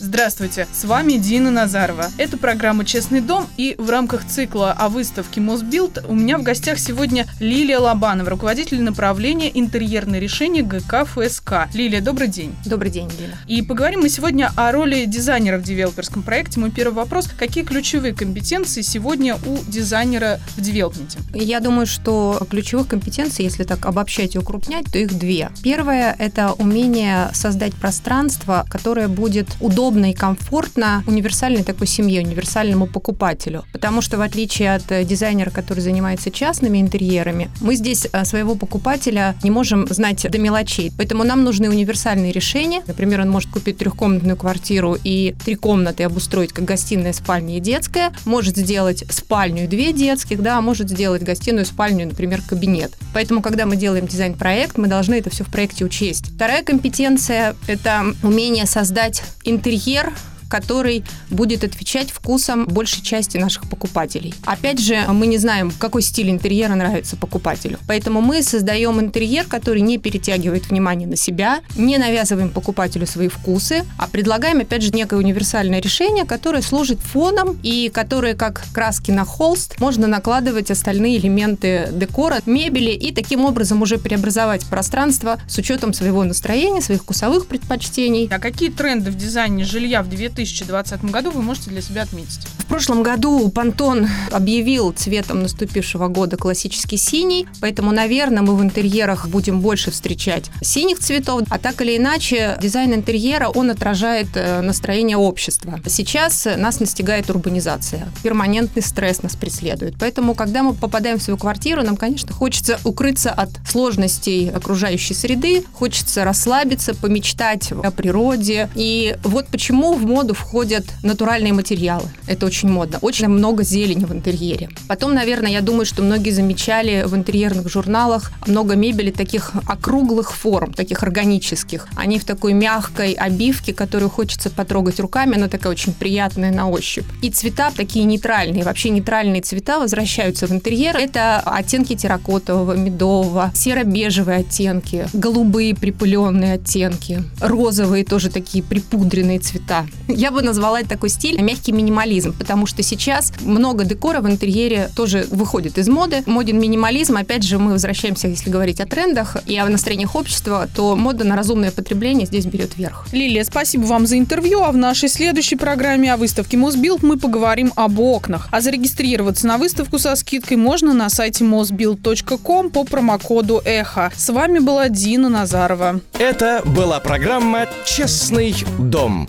Здравствуйте, с вами Дина Назарова. Это программа «Честный дом» и в рамках цикла о выставке Мосбилд у меня в гостях сегодня Лилия Лобанова, руководитель направления интерьерные решения ГК ФСК. Лилия, добрый день. Добрый день, Дина. И поговорим мы сегодня о роли дизайнера в девелоперском проекте. Мой первый вопрос. Какие ключевые компетенции сегодня у дизайнера в девелопменте? Я думаю, что ключевых компетенций, если так обобщать и укрупнять, то их две. Первое – это умение создать пространство, которое будет удобно и комфортно универсальной такой семье, универсальному покупателю. Потому что в отличие от э, дизайнера, который занимается частными интерьерами, мы здесь э, своего покупателя не можем знать до мелочей. Поэтому нам нужны универсальные решения. Например, он может купить трехкомнатную квартиру и три комнаты обустроить как гостиная, спальня и детская. Может сделать спальню и две детских, да, а может сделать гостиную, спальню, например, кабинет. Поэтому, когда мы делаем дизайн-проект, мы должны это все в проекте учесть. Вторая компетенция – это умение создать интерьер, here который будет отвечать вкусам большей части наших покупателей. Опять же, мы не знаем, какой стиль интерьера нравится покупателю. Поэтому мы создаем интерьер, который не перетягивает внимание на себя, не навязываем покупателю свои вкусы, а предлагаем, опять же, некое универсальное решение, которое служит фоном и которое, как краски на холст, можно накладывать остальные элементы декора, мебели и таким образом уже преобразовать пространство с учетом своего настроения, своих вкусовых предпочтений. А какие тренды в дизайне жилья в 2000 2020 году вы можете для себя отметить? В прошлом году Пантон объявил цветом наступившего года классический синий, поэтому, наверное, мы в интерьерах будем больше встречать синих цветов. А так или иначе, дизайн интерьера, он отражает э, настроение общества. Сейчас нас настигает урбанизация. Перманентный стресс нас преследует. Поэтому, когда мы попадаем в свою квартиру, нам, конечно, хочется укрыться от сложностей окружающей среды, хочется расслабиться, помечтать о природе. И вот почему в моду моду входят натуральные материалы. Это очень модно. Очень много зелени в интерьере. Потом, наверное, я думаю, что многие замечали в интерьерных журналах много мебели таких округлых форм, таких органических. Они в такой мягкой обивке, которую хочется потрогать руками. Она такая очень приятная на ощупь. И цвета такие нейтральные. Вообще нейтральные цвета возвращаются в интерьер. Это оттенки терракотового, медового, серо-бежевые оттенки, голубые припыленные оттенки, розовые тоже такие припудренные цвета. Я бы назвала это такой стиль мягкий минимализм, потому что сейчас много декора в интерьере тоже выходит из моды. Моден минимализм, опять же, мы возвращаемся, если говорить о трендах и о настроениях общества, то мода на разумное потребление здесь берет верх. Лилия, спасибо вам за интервью, а в нашей следующей программе о выставке Мосбилд мы поговорим об окнах. А зарегистрироваться на выставку со скидкой можно на сайте mosbuild.com по промокоду «Эхо». С вами была Дина Назарова. Это была программа «Честный дом».